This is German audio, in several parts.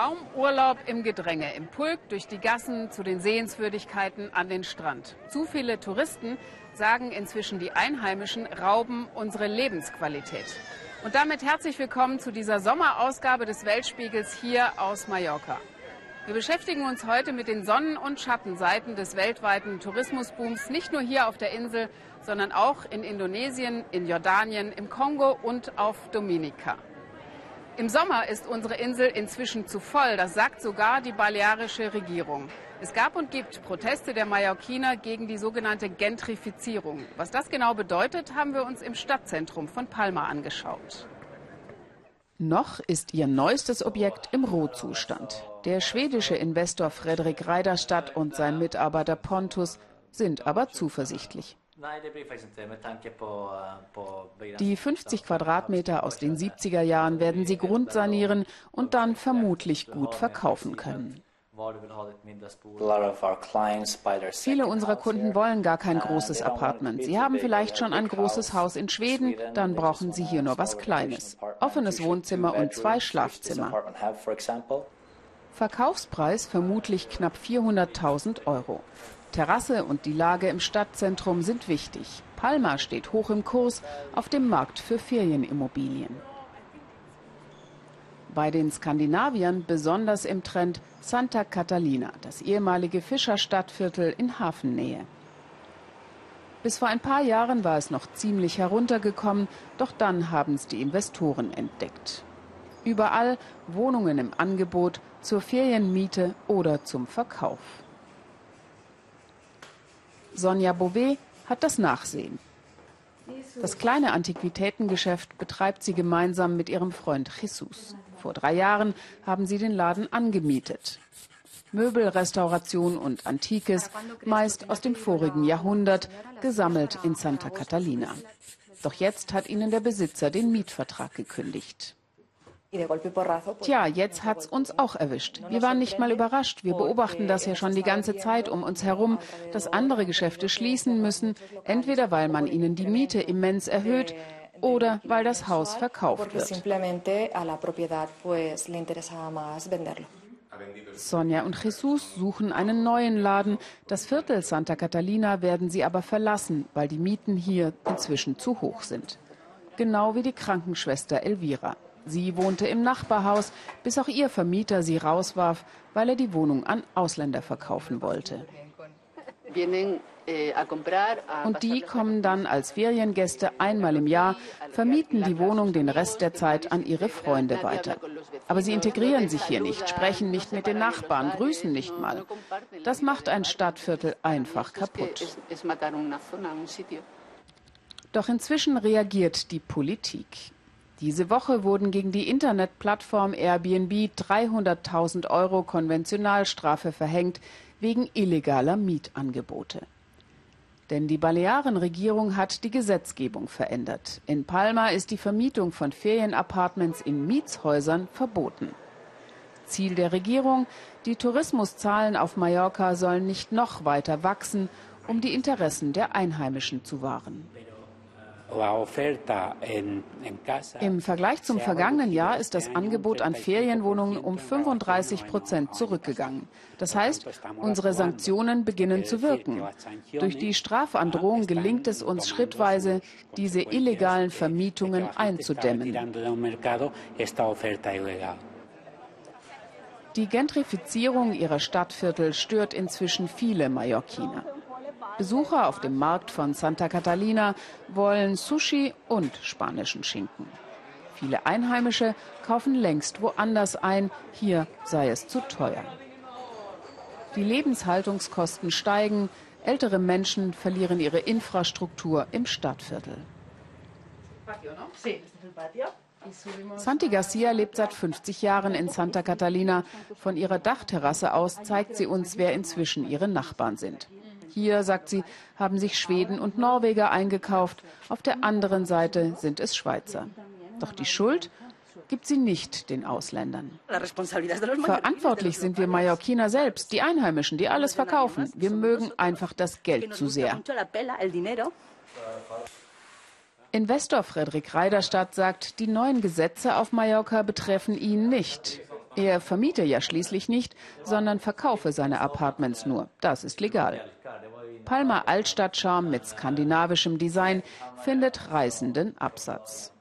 Kaum Urlaub im Gedränge, im Pulk, durch die Gassen, zu den Sehenswürdigkeiten, an den Strand. Zu viele Touristen, sagen inzwischen die Einheimischen, rauben unsere Lebensqualität. Und damit herzlich willkommen zu dieser Sommerausgabe des Weltspiegels hier aus Mallorca. Wir beschäftigen uns heute mit den Sonnen- und Schattenseiten des weltweiten Tourismusbooms, nicht nur hier auf der Insel, sondern auch in Indonesien, in Jordanien, im Kongo und auf Dominika. Im Sommer ist unsere Insel inzwischen zu voll, das sagt sogar die balearische Regierung. Es gab und gibt Proteste der Mallorquiner gegen die sogenannte Gentrifizierung. Was das genau bedeutet, haben wir uns im Stadtzentrum von Palma angeschaut. Noch ist ihr neuestes Objekt im Rohzustand. Der schwedische Investor Fredrik Reiderstadt und sein Mitarbeiter Pontus sind aber zuversichtlich. Die 50 Quadratmeter aus den 70er Jahren werden sie grundsanieren und dann vermutlich gut verkaufen können. Viele unserer Kunden wollen gar kein großes Apartment. Sie haben vielleicht schon ein großes Haus in Schweden, dann brauchen sie hier nur was Kleines. Offenes Wohnzimmer und zwei Schlafzimmer. Verkaufspreis vermutlich knapp 400.000 Euro. Terrasse und die Lage im Stadtzentrum sind wichtig. Palma steht hoch im Kurs auf dem Markt für Ferienimmobilien. Bei den Skandinaviern besonders im Trend Santa Catalina, das ehemalige Fischerstadtviertel in Hafennähe. Bis vor ein paar Jahren war es noch ziemlich heruntergekommen, doch dann haben es die Investoren entdeckt. Überall Wohnungen im Angebot zur Ferienmiete oder zum Verkauf. Sonja Bouvet hat das Nachsehen. Das kleine Antiquitätengeschäft betreibt sie gemeinsam mit ihrem Freund Jesus. Vor drei Jahren haben sie den Laden angemietet. Möbelrestauration und Antikes, meist aus dem vorigen Jahrhundert, gesammelt in Santa Catalina. Doch jetzt hat ihnen der Besitzer den Mietvertrag gekündigt. Tja, jetzt hat's uns auch erwischt. Wir waren nicht mal überrascht. Wir beobachten das ja schon die ganze Zeit um uns herum, dass andere Geschäfte schließen müssen, entweder weil man ihnen die Miete immens erhöht oder weil das Haus verkauft wird. Sonja und Jesus suchen einen neuen Laden. Das Viertel Santa Catalina werden sie aber verlassen, weil die Mieten hier inzwischen zu hoch sind. Genau wie die Krankenschwester Elvira. Sie wohnte im Nachbarhaus, bis auch ihr Vermieter sie rauswarf, weil er die Wohnung an Ausländer verkaufen wollte. Und die kommen dann als Feriengäste einmal im Jahr, vermieten die Wohnung den Rest der Zeit an ihre Freunde weiter. Aber sie integrieren sich hier nicht, sprechen nicht mit den Nachbarn, grüßen nicht mal. Das macht ein Stadtviertel einfach kaputt. Doch inzwischen reagiert die Politik. Diese Woche wurden gegen die Internetplattform Airbnb 300.000 Euro Konventionalstrafe verhängt wegen illegaler Mietangebote. Denn die Balearenregierung hat die Gesetzgebung verändert. In Palma ist die Vermietung von Ferienapartments in Mietshäusern verboten. Ziel der Regierung, die Tourismuszahlen auf Mallorca sollen nicht noch weiter wachsen, um die Interessen der Einheimischen zu wahren. Im Vergleich zum vergangenen Jahr ist das Angebot an Ferienwohnungen um 35 Prozent zurückgegangen. Das heißt, unsere Sanktionen beginnen zu wirken. Durch die Strafandrohung gelingt es uns schrittweise, diese illegalen Vermietungen einzudämmen. Die Gentrifizierung ihrer Stadtviertel stört inzwischen viele Mallorquiner. Besucher auf dem Markt von Santa Catalina wollen Sushi und spanischen Schinken. Viele Einheimische kaufen längst woanders ein, hier sei es zu teuer. Die Lebenshaltungskosten steigen, ältere Menschen verlieren ihre Infrastruktur im Stadtviertel. Santi Garcia lebt seit 50 Jahren in Santa Catalina. Von ihrer Dachterrasse aus zeigt sie uns, wer inzwischen ihre Nachbarn sind. Hier, sagt sie, haben sich Schweden und Norweger eingekauft. Auf der anderen Seite sind es Schweizer. Doch die Schuld gibt sie nicht den Ausländern. Verantwortlich sind wir Mallorquiner selbst, die Einheimischen, die alles verkaufen. Wir mögen einfach das Geld zu sehr. Investor Frederik Reiderstadt sagt, die neuen Gesetze auf Mallorca betreffen ihn nicht. Er vermiete ja schließlich nicht, sondern verkaufe seine Apartments nur. Das ist legal. Palma Altstadtcharme mit skandinavischem Design findet reißenden Absatz.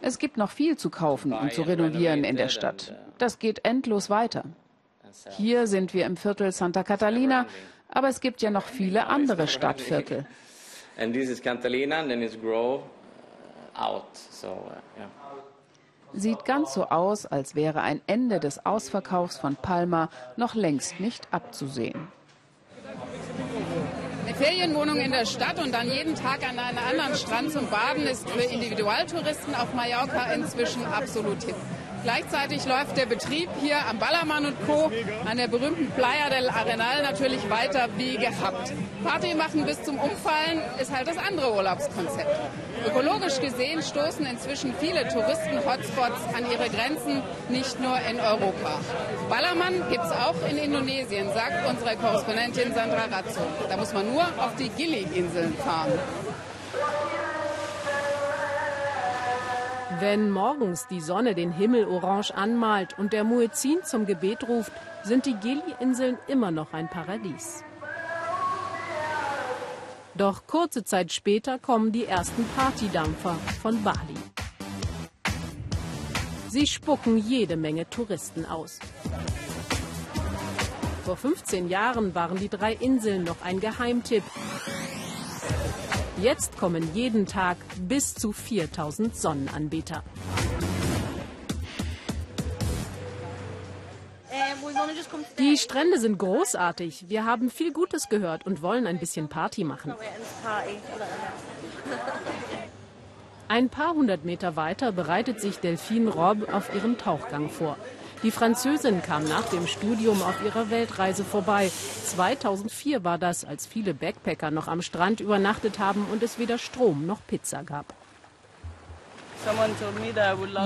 Es gibt noch viel zu kaufen und zu renovieren in der Stadt. Das geht endlos weiter. Hier sind wir im Viertel Santa Catalina, aber es gibt ja noch viele andere Stadtviertel. And this is Catalina, and then it's grow out. So, uh, yeah. Sieht ganz so aus, als wäre ein Ende des Ausverkaufs von Palma noch längst nicht abzusehen. Eine Ferienwohnung in der Stadt und dann jeden Tag an einem anderen Strand zum Baden ist für Individualtouristen auf Mallorca inzwischen absolut hip. Gleichzeitig läuft der Betrieb hier am Ballermann und Co. an der berühmten Playa del Arenal natürlich weiter wie gehabt. Party machen bis zum Umfallen ist halt das andere Urlaubskonzept. Ökologisch gesehen stoßen inzwischen viele Touristen-Hotspots an ihre Grenzen, nicht nur in Europa. Ballermann gibt es auch in Indonesien, sagt unsere Korrespondentin Sandra Razzo. Da muss man nur auf die Gili-Inseln fahren. Wenn morgens die Sonne den Himmel orange anmalt und der Muezzin zum Gebet ruft, sind die Gili-Inseln immer noch ein Paradies. Doch kurze Zeit später kommen die ersten Partydampfer von Bali. Sie spucken jede Menge Touristen aus. Vor 15 Jahren waren die drei Inseln noch ein Geheimtipp. Jetzt kommen jeden Tag bis zu 4000 Sonnenanbeter. Die Strände sind großartig. Wir haben viel Gutes gehört und wollen ein bisschen Party machen. Ein paar hundert Meter weiter bereitet sich Delphine Rob auf ihren Tauchgang vor. Die Französin kam nach dem Studium auf ihrer Weltreise vorbei. 2004 war das, als viele Backpacker noch am Strand übernachtet haben und es weder Strom noch Pizza gab.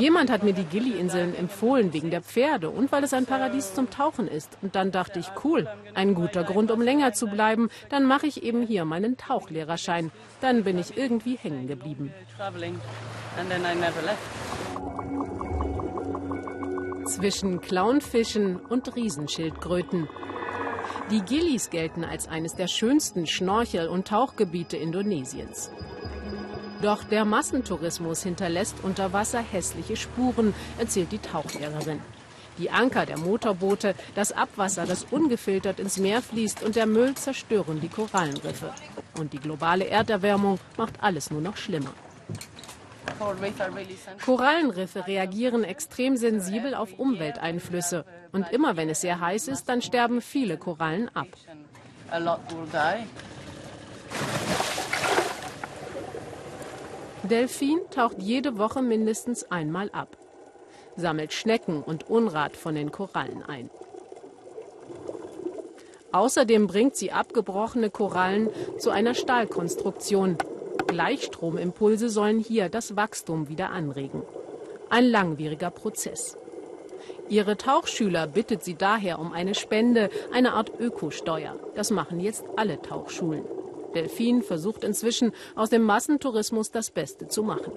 Jemand hat mir die Gili-Inseln empfohlen wegen der Pferde und weil es ein Paradies zum Tauchen ist. Und dann dachte ich, cool, ein guter Grund, um länger zu bleiben. Dann mache ich eben hier meinen Tauchlehrerschein. Dann bin ich irgendwie hängen geblieben. Zwischen Clownfischen und Riesenschildkröten. Die Gilis gelten als eines der schönsten Schnorchel- und Tauchgebiete Indonesiens. Doch der Massentourismus hinterlässt unter Wasser hässliche Spuren, erzählt die Tauchlehrerin. Die Anker der Motorboote, das Abwasser, das ungefiltert ins Meer fließt und der Müll zerstören die Korallenriffe. Und die globale Erderwärmung macht alles nur noch schlimmer. Korallenriffe reagieren extrem sensibel auf Umwelteinflüsse. Und immer wenn es sehr heiß ist, dann sterben viele Korallen ab. Delfin taucht jede Woche mindestens einmal ab, sammelt Schnecken und Unrat von den Korallen ein. Außerdem bringt sie abgebrochene Korallen zu einer Stahlkonstruktion, Gleichstromimpulse sollen hier das Wachstum wieder anregen. Ein langwieriger Prozess. Ihre Tauchschüler bittet sie daher um eine Spende, eine Art Ökosteuer. Das machen jetzt alle Tauchschulen. Delfin versucht inzwischen aus dem Massentourismus das Beste zu machen.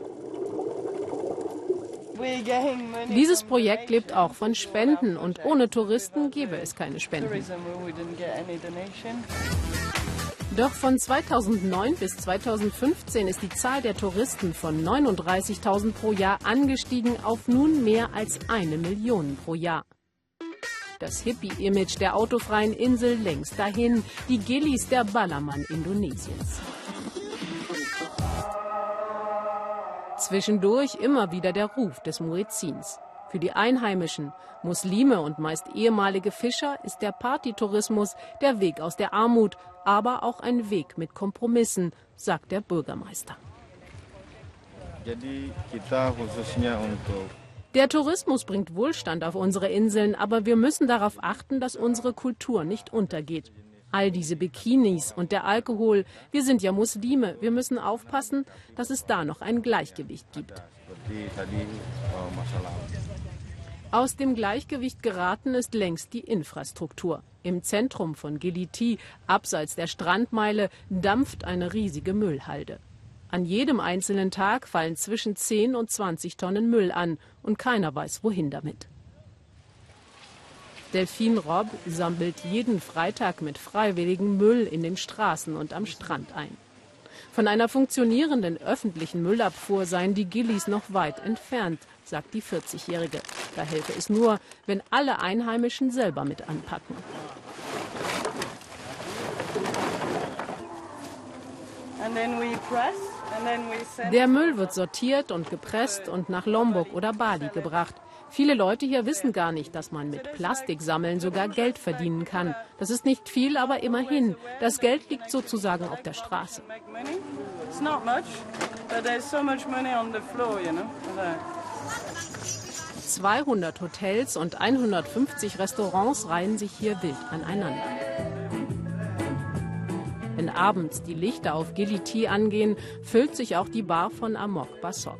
Dieses Projekt lebt auch von Spenden und ohne Touristen gäbe es keine Spenden. Doch von 2009 bis 2015 ist die Zahl der Touristen von 39.000 pro Jahr angestiegen auf nun mehr als eine Million pro Jahr. Das Hippie-Image der autofreien Insel längst dahin, die Gillis der Ballermann Indonesiens. Zwischendurch immer wieder der Ruf des Muezzins. Für die Einheimischen, Muslime und meist ehemalige Fischer ist der Partytourismus der Weg aus der Armut, aber auch ein Weg mit Kompromissen, sagt der Bürgermeister. Der Tourismus bringt Wohlstand auf unsere Inseln, aber wir müssen darauf achten, dass unsere Kultur nicht untergeht. All diese Bikinis und der Alkohol, wir sind ja Muslime, wir müssen aufpassen, dass es da noch ein Gleichgewicht gibt. Aus dem Gleichgewicht geraten ist längst die Infrastruktur. Im Zentrum von Giliti, abseits der Strandmeile, dampft eine riesige Müllhalde. An jedem einzelnen Tag fallen zwischen 10 und 20 Tonnen Müll an und keiner weiß, wohin damit. Delphine Robb sammelt jeden Freitag mit Freiwilligen Müll in den Straßen und am Strand ein. Von einer funktionierenden öffentlichen Müllabfuhr seien die Gillies noch weit entfernt, sagt die 40-Jährige. Da helfe es nur, wenn alle Einheimischen selber mit anpacken. Der Müll wird sortiert und gepresst und nach Lombok oder Bali gebracht. Viele Leute hier wissen gar nicht, dass man mit Plastiksammeln sogar Geld verdienen kann. Das ist nicht viel, aber immerhin. Das Geld liegt sozusagen auf der Straße. 200 Hotels und 150 Restaurants reihen sich hier wild aneinander. Wenn abends die Lichter auf Giliti angehen, füllt sich auch die Bar von Amok Basok.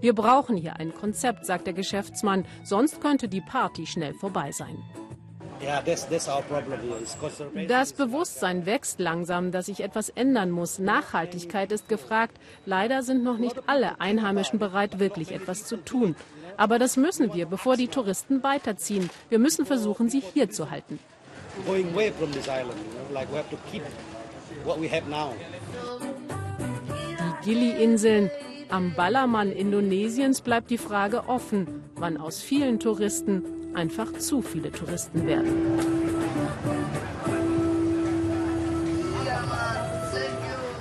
Wir brauchen hier ein Konzept, sagt der Geschäftsmann, sonst könnte die Party schnell vorbei sein. Das Bewusstsein wächst langsam, dass sich etwas ändern muss. Nachhaltigkeit ist gefragt. Leider sind noch nicht alle Einheimischen bereit, wirklich etwas zu tun. Aber das müssen wir, bevor die Touristen weiterziehen. Wir müssen versuchen, sie hier zu halten. Die Gili-Inseln, am Ballermann Indonesiens bleibt die Frage offen, wann aus vielen Touristen einfach zu viele Touristen werden.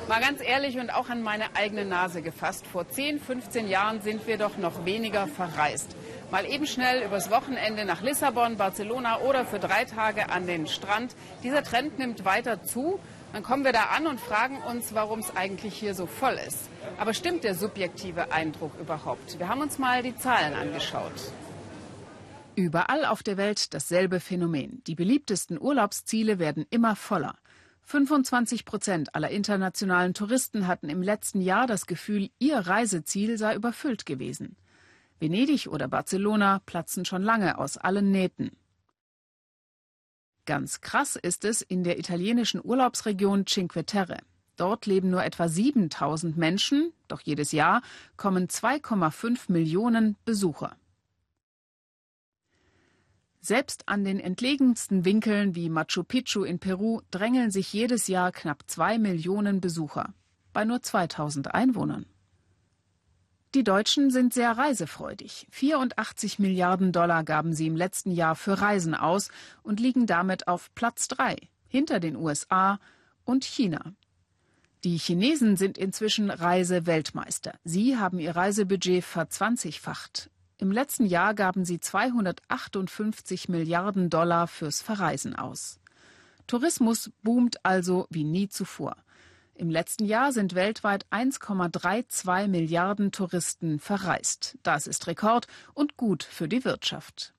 Mal ganz ehrlich und auch an meine eigene Nase gefasst. Vor 10, 15 Jahren sind wir doch noch weniger verreist. Mal eben schnell übers Wochenende nach Lissabon, Barcelona oder für drei Tage an den Strand. Dieser Trend nimmt weiter zu. Dann kommen wir da an und fragen uns, warum es eigentlich hier so voll ist. Aber stimmt der subjektive Eindruck überhaupt? Wir haben uns mal die Zahlen angeschaut. Überall auf der Welt dasselbe Phänomen. Die beliebtesten Urlaubsziele werden immer voller. 25 Prozent aller internationalen Touristen hatten im letzten Jahr das Gefühl, ihr Reiseziel sei überfüllt gewesen. Venedig oder Barcelona platzen schon lange aus allen Nähten. Ganz krass ist es in der italienischen Urlaubsregion Cinque Terre. Dort leben nur etwa 7000 Menschen, doch jedes Jahr kommen 2,5 Millionen Besucher. Selbst an den entlegensten Winkeln wie Machu Picchu in Peru drängeln sich jedes Jahr knapp 2 Millionen Besucher bei nur 2000 Einwohnern. Die Deutschen sind sehr reisefreudig. 84 Milliarden Dollar gaben sie im letzten Jahr für Reisen aus und liegen damit auf Platz 3 hinter den USA und China. Die Chinesen sind inzwischen Reiseweltmeister. Sie haben ihr Reisebudget verzwanzigfacht. Im letzten Jahr gaben sie 258 Milliarden Dollar fürs Verreisen aus. Tourismus boomt also wie nie zuvor. Im letzten Jahr sind weltweit 1,32 Milliarden Touristen verreist. Das ist Rekord und gut für die Wirtschaft.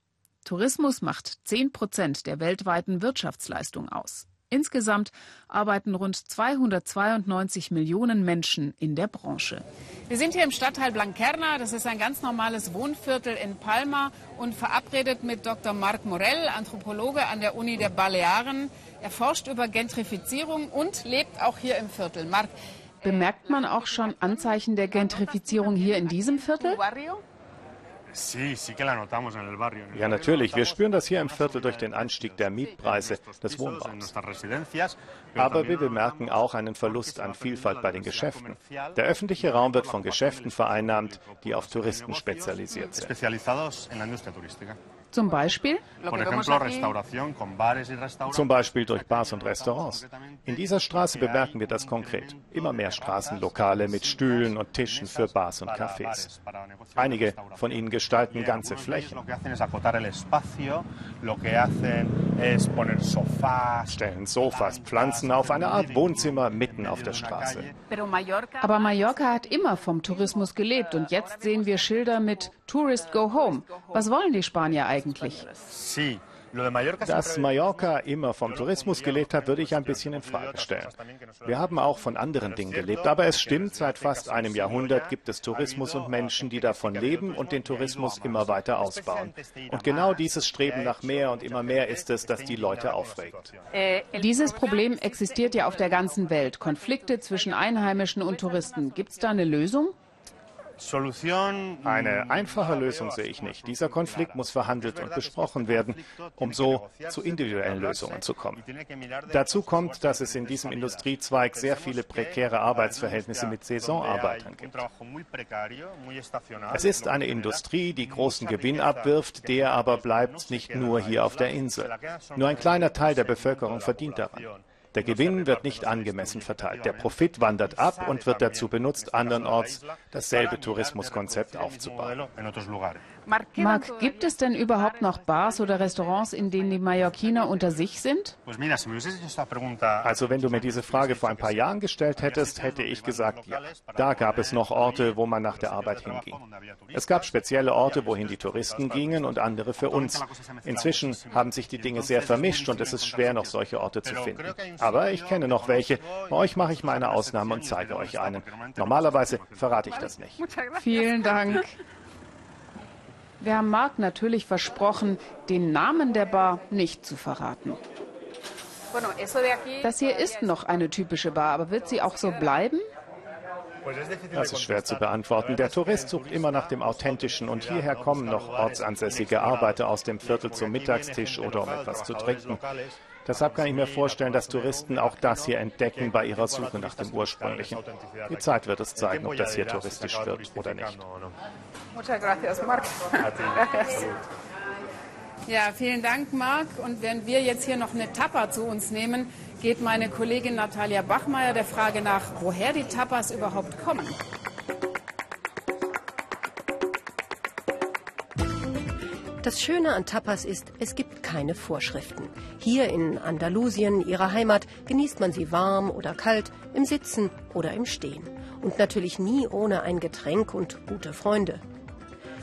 Tourismus macht 10 Prozent der weltweiten Wirtschaftsleistung aus. Insgesamt arbeiten rund 292 Millionen Menschen in der Branche. Wir sind hier im Stadtteil Blanquerna. Das ist ein ganz normales Wohnviertel in Palma und verabredet mit Dr. Marc Morell, Anthropologe an der Uni der Balearen. Er forscht über Gentrifizierung und lebt auch hier im Viertel. Marc, bemerkt man auch schon Anzeichen der Gentrifizierung hier in diesem Viertel? Ja, natürlich. Wir spüren das hier im Viertel durch den Anstieg der Mietpreise des Wohnbaus. Aber wir bemerken auch einen Verlust an Vielfalt bei den Geschäften. Der öffentliche Raum wird von Geschäften vereinnahmt, die auf Touristen spezialisiert sind. Zum Beispiel? Zum Beispiel durch Bars und Restaurants. In dieser Straße bemerken wir das konkret. Immer mehr Straßenlokale mit Stühlen und Tischen für Bars und Cafés. Einige von ihnen gestalten ganze Flächen. Stellen Sofas, Pflanzen auf eine Art Wohnzimmer mitten auf der Straße. Aber Mallorca hat immer vom Tourismus gelebt und jetzt sehen wir Schilder mit Tourist Go Home. Was wollen die Spanier eigentlich? Dass Mallorca immer vom Tourismus gelebt hat, würde ich ein bisschen in Frage stellen. Wir haben auch von anderen Dingen gelebt, aber es stimmt, seit fast einem Jahrhundert gibt es Tourismus und Menschen, die davon leben und den Tourismus immer weiter ausbauen. Und genau dieses Streben nach mehr und immer mehr ist es, das die Leute aufregt. Dieses Problem existiert ja auf der ganzen Welt. Konflikte zwischen Einheimischen und Touristen. Gibt es da eine Lösung? Eine einfache Lösung sehe ich nicht. Dieser Konflikt muss verhandelt und besprochen werden, um so zu individuellen Lösungen zu kommen. Dazu kommt, dass es in diesem Industriezweig sehr viele prekäre Arbeitsverhältnisse mit Saisonarbeitern gibt. Es ist eine Industrie, die großen Gewinn abwirft, der aber bleibt nicht nur hier auf der Insel. Nur ein kleiner Teil der Bevölkerung verdient daran. Der Gewinn wird nicht angemessen verteilt. Der Profit wandert ab und wird dazu benutzt, andernorts dasselbe Tourismuskonzept aufzubauen. Marc, gibt es denn überhaupt noch Bars oder Restaurants, in denen die Mallorquiner unter sich sind? Also wenn du mir diese Frage vor ein paar Jahren gestellt hättest, hätte ich gesagt, ja. Da gab es noch Orte, wo man nach der Arbeit hinging. Es gab spezielle Orte, wohin die Touristen gingen und andere für uns. Inzwischen haben sich die Dinge sehr vermischt und es ist schwer, noch solche Orte zu finden. Aber ich kenne noch welche. Bei euch mache ich meine Ausnahme und zeige euch einen. Normalerweise verrate ich das nicht. Vielen Dank. Wir haben Marc natürlich versprochen, den Namen der Bar nicht zu verraten. Das hier ist noch eine typische Bar, aber wird sie auch so bleiben? Das ist schwer zu beantworten. Der Tourist sucht immer nach dem Authentischen und hierher kommen noch ortsansässige Arbeiter aus dem Viertel zum Mittagstisch oder um etwas zu trinken. Deshalb kann ich mir vorstellen, dass Touristen auch das hier entdecken bei ihrer Suche nach dem Ursprünglichen. Die Zeit wird es zeigen, ob das hier touristisch wird oder nicht. Ja, vielen Dank, Marc. Und während wir jetzt hier noch eine Tapa zu uns nehmen, geht meine Kollegin Natalia Bachmeier der Frage nach, woher die Tapas überhaupt kommen. Das Schöne an Tapas ist, es gibt keine Vorschriften. Hier in Andalusien, ihrer Heimat, genießt man sie warm oder kalt, im Sitzen oder im Stehen. Und natürlich nie ohne ein Getränk und gute Freunde.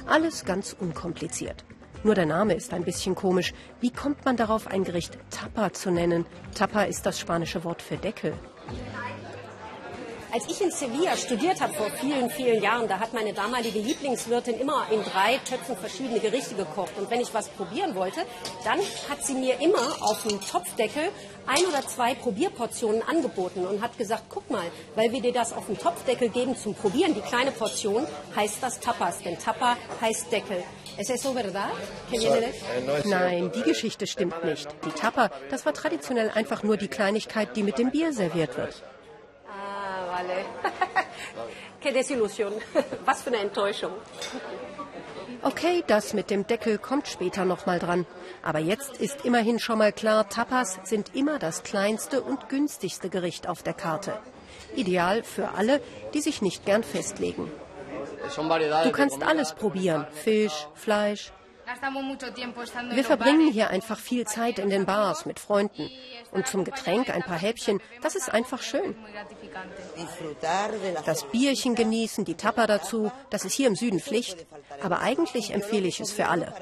Alles ganz unkompliziert. Nur der Name ist ein bisschen komisch. Wie kommt man darauf, ein Gericht Tapa zu nennen? Tapa ist das spanische Wort für Deckel. Als ich in Sevilla studiert habe vor vielen, vielen Jahren, da hat meine damalige Lieblingswirtin immer in drei Töpfen verschiedene Gerichte gekocht. Und wenn ich was probieren wollte, dann hat sie mir immer auf dem Topfdeckel ein oder zwei Probierportionen angeboten und hat gesagt, guck mal, weil wir dir das auf dem Topfdeckel geben zum Probieren, die kleine Portion, heißt das Tapas. Denn Tapa heißt Deckel. ¿Es eso verdad? Nein, die Geschichte stimmt nicht. Die Tapa, das war traditionell einfach nur die Kleinigkeit, die mit dem Bier serviert wird. Vale. Qué Desillusion. Was für eine Enttäuschung. Okay, das mit dem Deckel kommt später nochmal dran. Aber jetzt ist immerhin schon mal klar, Tapas sind immer das kleinste und günstigste Gericht auf der Karte. Ideal für alle, die sich nicht gern festlegen. Du kannst alles probieren. Fisch, Fleisch, wir verbringen hier einfach viel Zeit in den Bars mit Freunden. Und zum Getränk ein paar Häppchen, das ist einfach schön. Das Bierchen genießen, die Tapper dazu, das ist hier im Süden Pflicht. Aber eigentlich empfehle ich es für alle.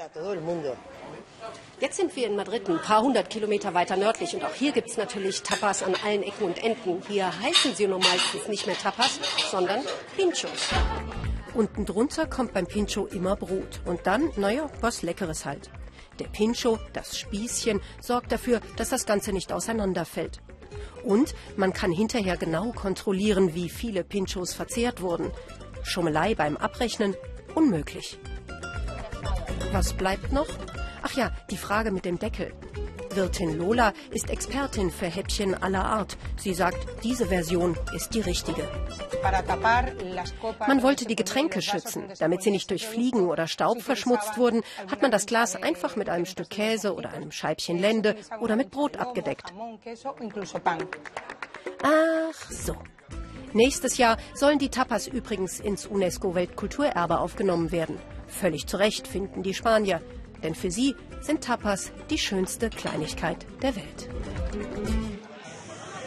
Jetzt sind wir in Madrid, ein paar hundert Kilometer weiter nördlich. Und auch hier gibt es natürlich Tapas an allen Ecken und Enden. Hier heißen sie nun meistens nicht mehr Tapas, sondern Pinchos. Unten drunter kommt beim Pincho immer Brot. Und dann, naja, was Leckeres halt. Der Pincho, das Spießchen, sorgt dafür, dass das Ganze nicht auseinanderfällt. Und man kann hinterher genau kontrollieren, wie viele Pinchos verzehrt wurden. Schummelei beim Abrechnen unmöglich. Was bleibt noch? Ach ja, die Frage mit dem Deckel. Wirtin Lola ist Expertin für Häppchen aller Art. Sie sagt, diese Version ist die richtige. Man wollte die Getränke schützen. Damit sie nicht durch Fliegen oder Staub verschmutzt wurden, hat man das Glas einfach mit einem Stück Käse oder einem Scheibchen Lende oder mit Brot abgedeckt. Ach so. Nächstes Jahr sollen die Tapas übrigens ins UNESCO-Weltkulturerbe aufgenommen werden. Völlig zu Recht finden die Spanier. Denn für sie sind Tapas die schönste Kleinigkeit der Welt.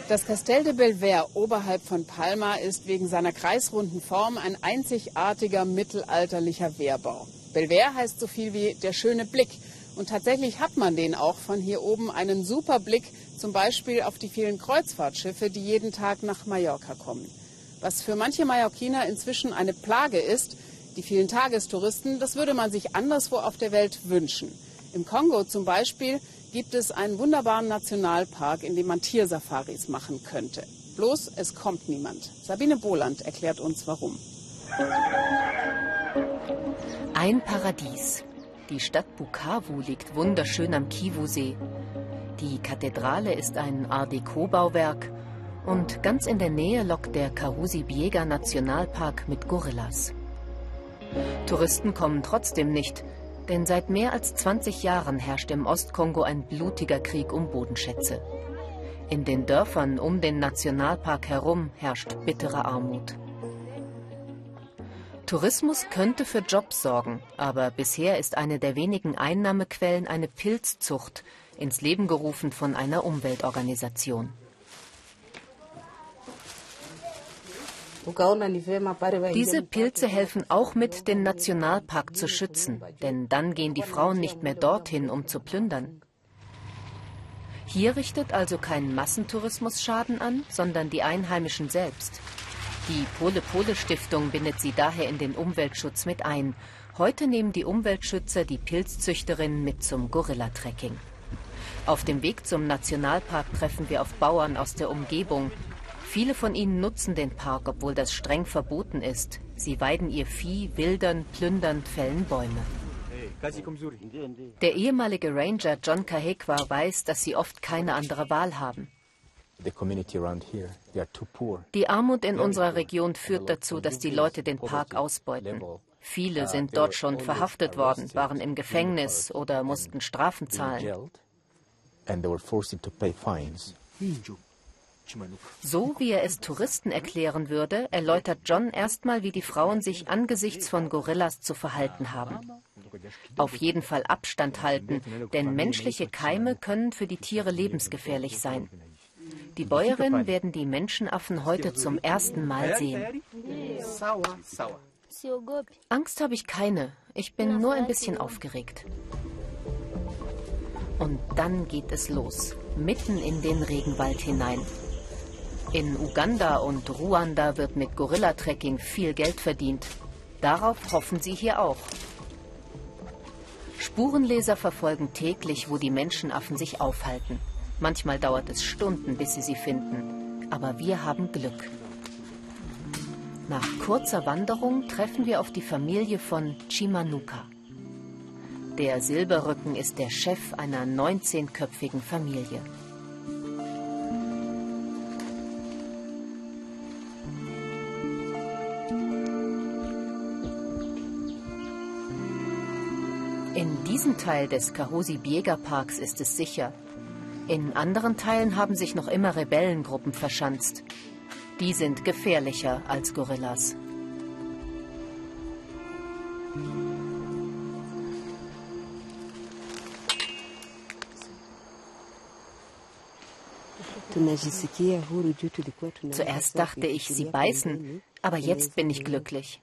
Das Castel de Belver oberhalb von Palma ist wegen seiner kreisrunden Form ein einzigartiger mittelalterlicher Wehrbau. Belver heißt so viel wie der schöne Blick Und tatsächlich hat man den auch von hier oben einen super Blick, zum Beispiel auf die vielen Kreuzfahrtschiffe, die jeden Tag nach Mallorca kommen. Was für manche Mallorquiner inzwischen eine Plage ist, die vielen Tagestouristen, das würde man sich anderswo auf der Welt wünschen. Im Kongo zum Beispiel gibt es einen wunderbaren Nationalpark, in dem man Tiersafaris machen könnte. Bloß es kommt niemand. Sabine Boland erklärt uns warum. Ein Paradies. Die Stadt Bukavu liegt wunderschön am Kivu-See. Die Kathedrale ist ein Art Deco-Bauwerk und ganz in der Nähe lockt der Kahusi Biega Nationalpark mit Gorillas. Touristen kommen trotzdem nicht, denn seit mehr als 20 Jahren herrscht im Ostkongo ein blutiger Krieg um Bodenschätze. In den Dörfern um den Nationalpark herum herrscht bittere Armut. Tourismus könnte für Jobs sorgen, aber bisher ist eine der wenigen Einnahmequellen eine Pilzzucht, ins Leben gerufen von einer Umweltorganisation. Diese Pilze helfen auch mit, den Nationalpark zu schützen, denn dann gehen die Frauen nicht mehr dorthin, um zu plündern. Hier richtet also kein Massentourismus Schaden an, sondern die Einheimischen selbst. Die Pole-Pole-Stiftung bindet sie daher in den Umweltschutz mit ein. Heute nehmen die Umweltschützer die Pilzzüchterinnen mit zum Gorilla-Trekking. Auf dem Weg zum Nationalpark treffen wir auf Bauern aus der Umgebung, Viele von ihnen nutzen den Park, obwohl das streng verboten ist. Sie weiden ihr Vieh, wildern, plündern, fällen Bäume. Der ehemalige Ranger John Kahekwa weiß, dass sie oft keine andere Wahl haben. Die Armut in unserer Region führt dazu, dass die Leute den Park ausbeuten. Viele sind dort schon verhaftet worden, waren im Gefängnis oder mussten Strafen zahlen. So wie er es Touristen erklären würde, erläutert John erstmal, wie die Frauen sich angesichts von Gorillas zu verhalten haben. Auf jeden Fall Abstand halten, denn menschliche Keime können für die Tiere lebensgefährlich sein. Die Bäuerinnen werden die Menschenaffen heute zum ersten Mal sehen. Angst habe ich keine. Ich bin nur ein bisschen aufgeregt. Und dann geht es los, mitten in den Regenwald hinein. In Uganda und Ruanda wird mit Gorilla-Trekking viel Geld verdient. Darauf hoffen sie hier auch. Spurenleser verfolgen täglich, wo die Menschenaffen sich aufhalten. Manchmal dauert es Stunden, bis sie sie finden. Aber wir haben Glück. Nach kurzer Wanderung treffen wir auf die Familie von Chimanuka. Der Silberrücken ist der Chef einer 19-köpfigen Familie. Diesem Teil des Kahosi Biega Parks ist es sicher. In anderen Teilen haben sich noch immer Rebellengruppen verschanzt. Die sind gefährlicher als Gorillas. Zuerst dachte ich, sie beißen, aber jetzt bin ich glücklich.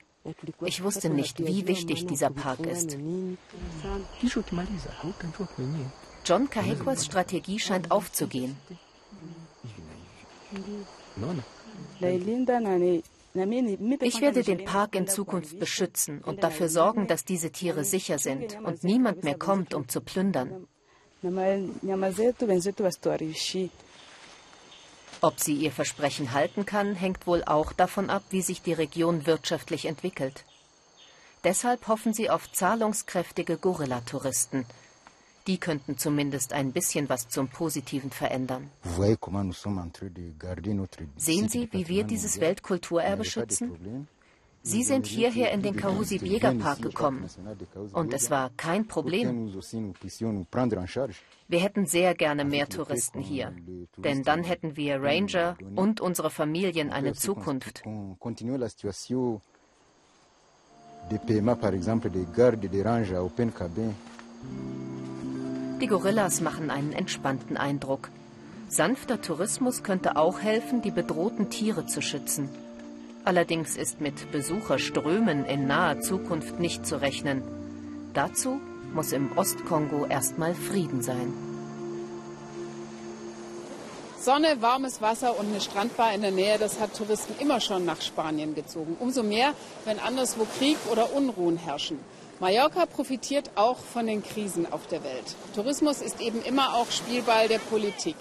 Ich wusste nicht, wie wichtig dieser Park ist. John Kahekwas Strategie scheint aufzugehen. Ich werde den Park in Zukunft beschützen und dafür sorgen, dass diese Tiere sicher sind und niemand mehr kommt, um zu plündern. Ob sie ihr Versprechen halten kann, hängt wohl auch davon ab, wie sich die Region wirtschaftlich entwickelt. Deshalb hoffen sie auf zahlungskräftige Gorilla-Touristen. Die könnten zumindest ein bisschen was zum Positiven verändern. Sehen Sie, wie wir dieses Weltkulturerbe schützen? Sie sind hierher in den Kahusi Biega Park gekommen und es war kein Problem. Wir hätten sehr gerne mehr Touristen hier, denn dann hätten wir Ranger und unsere Familien eine Zukunft. Die Gorillas machen einen entspannten Eindruck. Sanfter Tourismus könnte auch helfen, die bedrohten Tiere zu schützen. Allerdings ist mit Besucherströmen in naher Zukunft nicht zu rechnen. Dazu muss im Ostkongo erstmal Frieden sein. Sonne, warmes Wasser und eine Strandbar in der Nähe, das hat Touristen immer schon nach Spanien gezogen. Umso mehr, wenn anderswo Krieg oder Unruhen herrschen. Mallorca profitiert auch von den Krisen auf der Welt. Tourismus ist eben immer auch Spielball der Politik.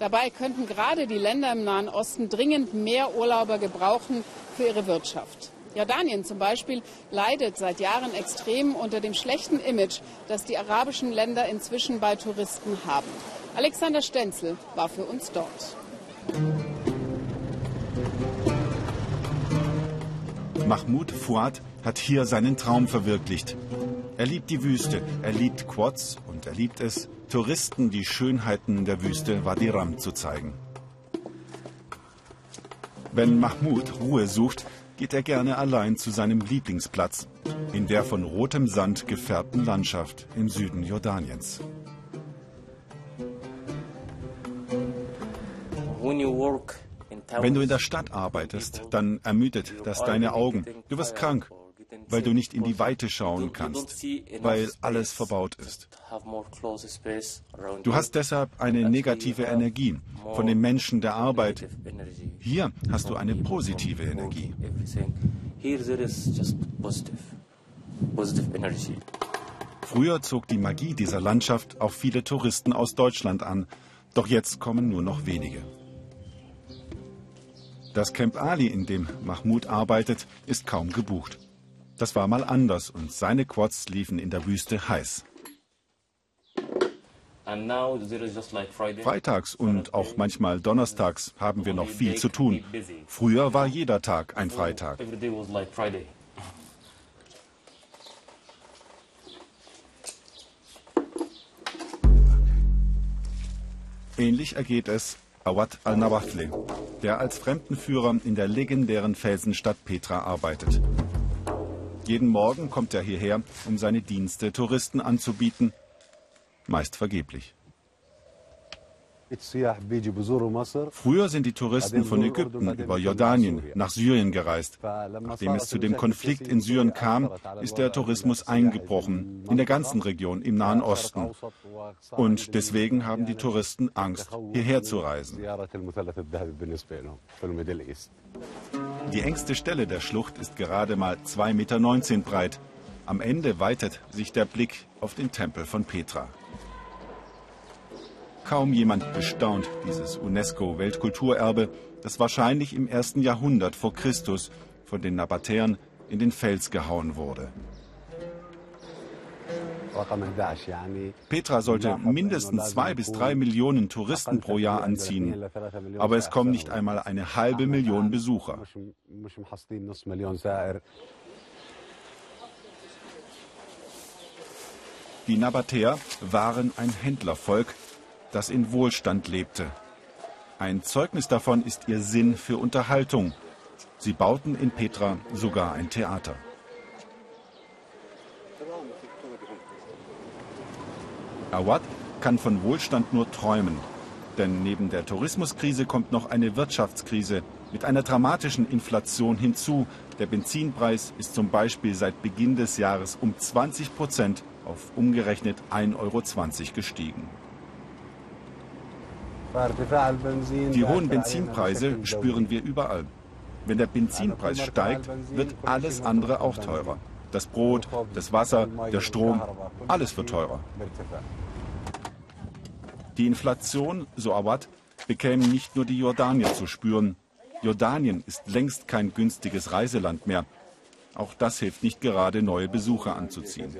Dabei könnten gerade die Länder im Nahen Osten dringend mehr Urlauber gebrauchen für ihre Wirtschaft. Jordanien zum Beispiel leidet seit Jahren extrem unter dem schlechten Image, das die arabischen Länder inzwischen bei Touristen haben. Alexander Stenzel war für uns dort. Mahmoud Fuad hat hier seinen Traum verwirklicht. Er liebt die Wüste, er liebt Quads und er liebt es, Touristen die Schönheiten der Wüste Wadi Ram zu zeigen. Wenn Mahmoud Ruhe sucht, geht er gerne allein zu seinem Lieblingsplatz, in der von rotem Sand gefärbten Landschaft im Süden Jordaniens. Wenn du in der Stadt arbeitest, dann ermüdet das deine Augen. Du wirst krank, weil du nicht in die Weite schauen kannst, weil alles verbaut ist. Du hast deshalb eine negative Energie von den Menschen der Arbeit. Hier hast du eine positive Energie. Früher zog die Magie dieser Landschaft auch viele Touristen aus Deutschland an, doch jetzt kommen nur noch wenige. Das Camp Ali, in dem Mahmoud arbeitet, ist kaum gebucht. Das war mal anders und seine Quads liefen in der Wüste heiß. Freitags und auch manchmal donnerstags haben wir noch viel zu tun. Früher war jeder Tag ein Freitag. Ähnlich ergeht es Awad al-Nawafle, der als Fremdenführer in der legendären Felsenstadt Petra arbeitet. Jeden Morgen kommt er hierher, um seine Dienste Touristen anzubieten, meist vergeblich. Früher sind die Touristen von Ägypten über Jordanien nach Syrien gereist. Nachdem es zu dem Konflikt in Syrien kam, ist der Tourismus eingebrochen, in der ganzen Region im Nahen Osten. Und deswegen haben die Touristen Angst, hierher zu reisen. Die engste Stelle der Schlucht ist gerade mal 2,19 Meter breit. Am Ende weitet sich der Blick auf den Tempel von Petra. Kaum jemand bestaunt dieses UNESCO-Weltkulturerbe, das wahrscheinlich im ersten Jahrhundert vor Christus von den Nabatäern in den Fels gehauen wurde. Petra sollte mindestens zwei bis drei Millionen Touristen pro Jahr anziehen, aber es kommen nicht einmal eine halbe Million Besucher. Die Nabatäer waren ein Händlervolk, das in Wohlstand lebte. Ein Zeugnis davon ist ihr Sinn für Unterhaltung. Sie bauten in Petra sogar ein Theater. Awad kann von Wohlstand nur träumen. Denn neben der Tourismuskrise kommt noch eine Wirtschaftskrise mit einer dramatischen Inflation hinzu. Der Benzinpreis ist zum Beispiel seit Beginn des Jahres um 20 Prozent auf umgerechnet 1,20 Euro gestiegen. Die hohen Benzinpreise spüren wir überall. Wenn der Benzinpreis steigt, wird alles andere auch teurer. Das Brot, das Wasser, der Strom, alles wird teurer. Die Inflation, so Awad, bekämen nicht nur die Jordanier zu spüren. Jordanien ist längst kein günstiges Reiseland mehr. Auch das hilft nicht gerade, neue Besucher anzuziehen.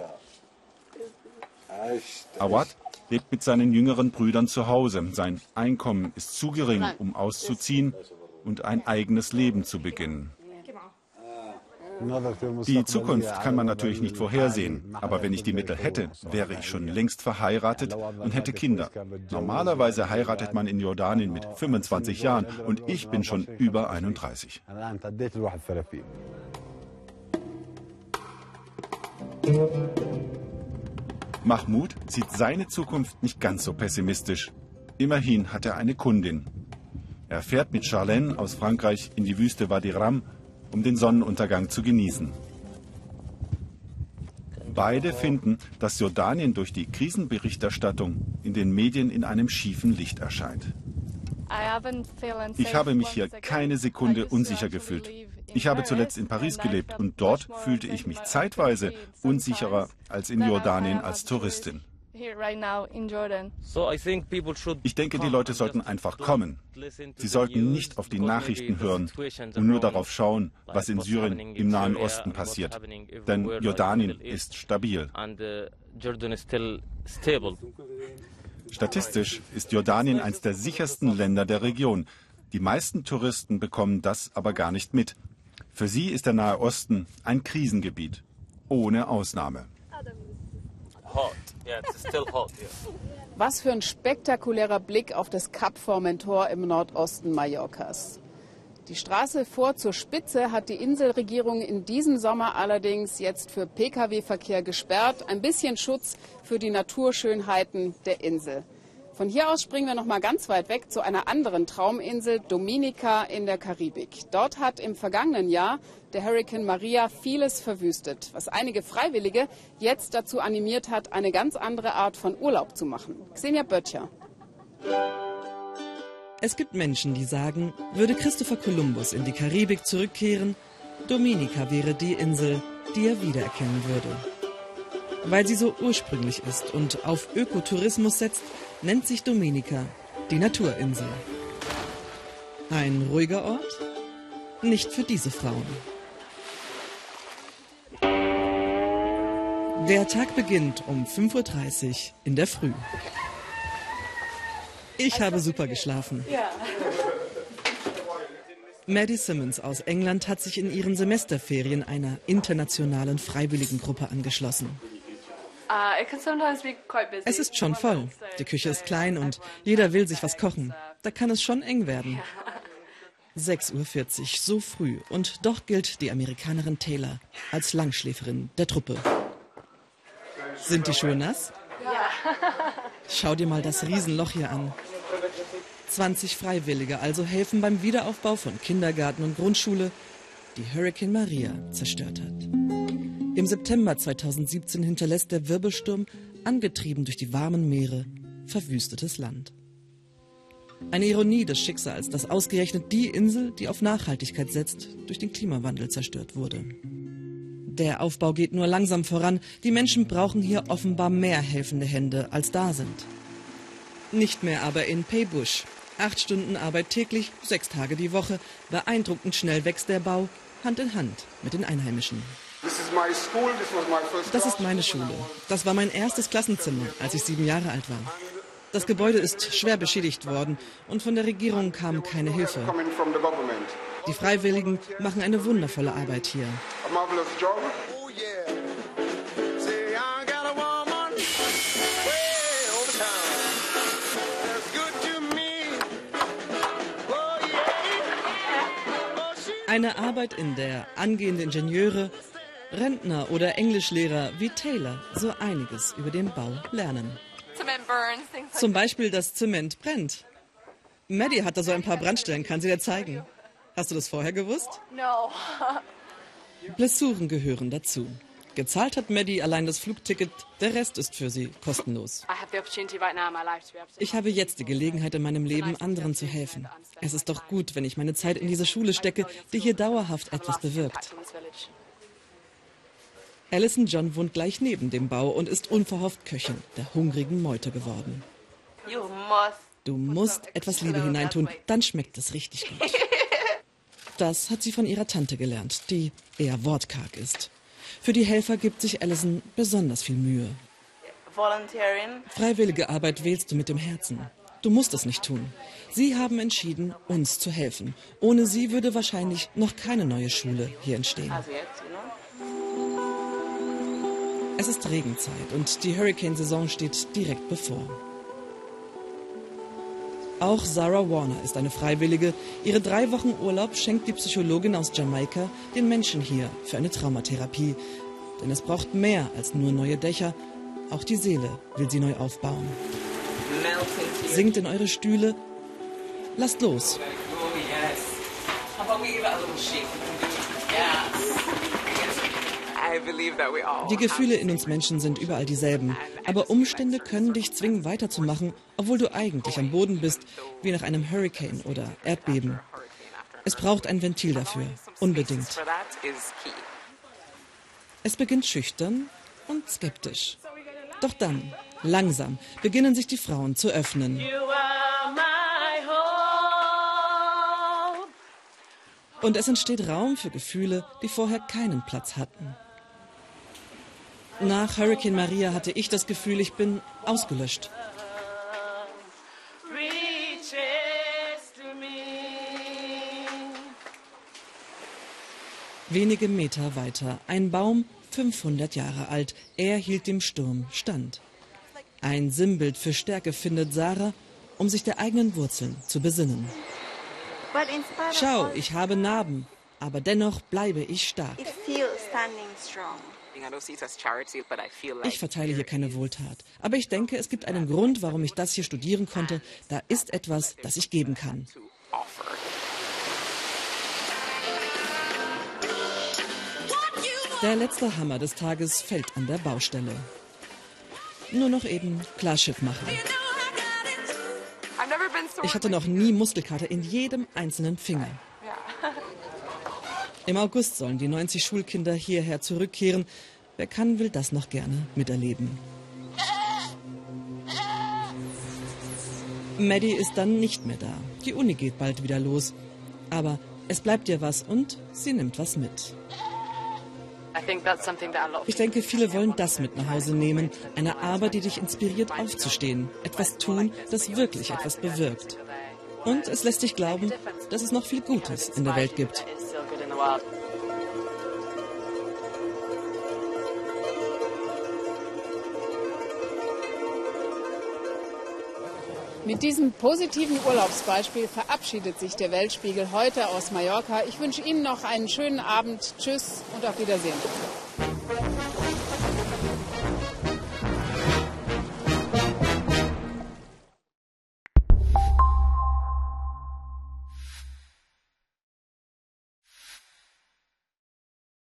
Awad lebt mit seinen jüngeren Brüdern zu Hause. Sein Einkommen ist zu gering, um auszuziehen und ein eigenes Leben zu beginnen. Die Zukunft kann man natürlich nicht vorhersehen, aber wenn ich die Mittel hätte, wäre ich schon längst verheiratet und hätte Kinder. Normalerweise heiratet man in Jordanien mit 25 Jahren und ich bin schon über 31. Mahmoud sieht seine Zukunft nicht ganz so pessimistisch. Immerhin hat er eine Kundin. Er fährt mit Charlene aus Frankreich in die Wüste Wadi Ram, um den Sonnenuntergang zu genießen. Beide finden, dass Jordanien durch die Krisenberichterstattung in den Medien in einem schiefen Licht erscheint. Ich habe mich hier keine Sekunde unsicher gefühlt. Ich habe zuletzt in Paris gelebt und dort fühlte ich mich zeitweise unsicherer als in Jordanien als Touristin. Ich denke, die Leute sollten einfach kommen. Sie sollten nicht auf die Nachrichten hören und nur darauf schauen, was in Syrien im Nahen Osten passiert. Denn Jordanien ist stabil. Statistisch ist Jordanien eines der sichersten Länder der Region. Die meisten Touristen bekommen das aber gar nicht mit. Für sie ist der Nahe Osten ein Krisengebiet. Ohne Ausnahme. Was für ein spektakulärer Blick auf das Kap Formentor im Nordosten Mallorcas. Die Straße vor zur Spitze hat die Inselregierung in diesem Sommer allerdings jetzt für Pkw-Verkehr gesperrt. Ein bisschen Schutz für die Naturschönheiten der Insel. Von hier aus springen wir noch mal ganz weit weg zu einer anderen Trauminsel, Dominica in der Karibik. Dort hat im vergangenen Jahr der Hurricane Maria vieles verwüstet, was einige Freiwillige jetzt dazu animiert hat, eine ganz andere Art von Urlaub zu machen. Xenia Böttcher. Es gibt Menschen, die sagen, würde Christopher Columbus in die Karibik zurückkehren, Dominica wäre die Insel, die er wiedererkennen würde. Weil sie so ursprünglich ist und auf Ökotourismus setzt, nennt sich Dominica die Naturinsel. Ein ruhiger Ort? Nicht für diese Frauen. Der Tag beginnt um 5.30 Uhr in der Früh. Ich habe super geschlafen. Maddie Simmons aus England hat sich in ihren Semesterferien einer internationalen Freiwilligengruppe angeschlossen. Uh, es ist schon voll. Die Küche ist klein und jeder will sich was kochen. Da kann es schon eng werden. 6.40 Uhr, so früh. Und doch gilt die Amerikanerin Taylor als Langschläferin der Truppe. Sind die Schuhe nass? Ja. Schau dir mal das Riesenloch hier an. 20 Freiwillige also helfen beim Wiederaufbau von Kindergarten und Grundschule, die Hurricane Maria zerstört hat. Im September 2017 hinterlässt der Wirbelsturm, angetrieben durch die warmen Meere, verwüstetes Land. Eine Ironie des Schicksals, dass ausgerechnet die Insel, die auf Nachhaltigkeit setzt, durch den Klimawandel zerstört wurde. Der Aufbau geht nur langsam voran. Die Menschen brauchen hier offenbar mehr helfende Hände, als da sind. Nicht mehr aber in Paybush. Acht Stunden Arbeit täglich, sechs Tage die Woche. Beeindruckend schnell wächst der Bau, Hand in Hand mit den Einheimischen. Das ist meine Schule. Das war mein erstes Klassenzimmer, als ich sieben Jahre alt war. Das Gebäude ist schwer beschädigt worden und von der Regierung kam keine Hilfe. Die Freiwilligen machen eine wundervolle Arbeit hier. Eine Arbeit, in der angehende Ingenieure Rentner oder Englischlehrer wie Taylor so einiges über den Bau lernen. Zum Beispiel, dass Zement brennt. Maddie hat da so ein paar Brandstellen, kann sie dir zeigen. Hast du das vorher gewusst? No. Blessuren gehören dazu. Gezahlt hat Maddie allein das Flugticket, der Rest ist für sie kostenlos. Ich habe jetzt die Gelegenheit in meinem Leben, anderen zu helfen. Es ist doch gut, wenn ich meine Zeit in diese Schule stecke, die hier dauerhaft etwas bewirkt. Alison John wohnt gleich neben dem Bau und ist unverhofft Köchin der hungrigen Meute geworden. Du musst etwas Liebe hineintun, dann schmeckt es richtig gut. Das hat sie von ihrer Tante gelernt, die eher wortkarg ist. Für die Helfer gibt sich Alison besonders viel Mühe. Freiwillige Arbeit wählst du mit dem Herzen. Du musst es nicht tun. Sie haben entschieden, uns zu helfen. Ohne sie würde wahrscheinlich noch keine neue Schule hier entstehen. Es ist Regenzeit und die Hurricane-Saison steht direkt bevor. Auch Sarah Warner ist eine Freiwillige. Ihre drei Wochen Urlaub schenkt die Psychologin aus Jamaika den Menschen hier für eine Traumatherapie. Denn es braucht mehr als nur neue Dächer. Auch die Seele will sie neu aufbauen. Singt in eure Stühle. Lasst los. Die Gefühle in uns Menschen sind überall dieselben, aber Umstände können dich zwingen weiterzumachen, obwohl du eigentlich am Boden bist, wie nach einem Hurricane oder Erdbeben. Es braucht ein Ventil dafür, unbedingt. Es beginnt schüchtern und skeptisch. Doch dann, langsam, beginnen sich die Frauen zu öffnen. Und es entsteht Raum für Gefühle, die vorher keinen Platz hatten. Nach Hurricane Maria hatte ich das Gefühl, ich bin ausgelöscht. Wenige Meter weiter, ein Baum, 500 Jahre alt. Er hielt dem Sturm stand. Ein Sinnbild für Stärke findet Sarah, um sich der eigenen Wurzeln zu besinnen. Schau, ich habe Narben, aber dennoch bleibe ich stark. Ich verteile hier keine Wohltat, aber ich denke, es gibt einen Grund, warum ich das hier studieren konnte. Da ist etwas, das ich geben kann. Der letzte Hammer des Tages fällt an der Baustelle. Nur noch eben Klarschiff machen. Ich hatte noch nie Muskelkater in jedem einzelnen Finger. Im August sollen die 90 Schulkinder hierher zurückkehren. Wer kann, will das noch gerne miterleben. Maddie ist dann nicht mehr da. Die Uni geht bald wieder los. Aber es bleibt ihr was und sie nimmt was mit. Ich denke, viele wollen das mit nach Hause nehmen. Eine Arbeit, die dich inspiriert, aufzustehen. Etwas tun, das wirklich etwas bewirkt. Und es lässt dich glauben, dass es noch viel Gutes in der Welt gibt. Mit diesem positiven Urlaubsbeispiel verabschiedet sich der Weltspiegel heute aus Mallorca. Ich wünsche Ihnen noch einen schönen Abend. Tschüss und auf Wiedersehen.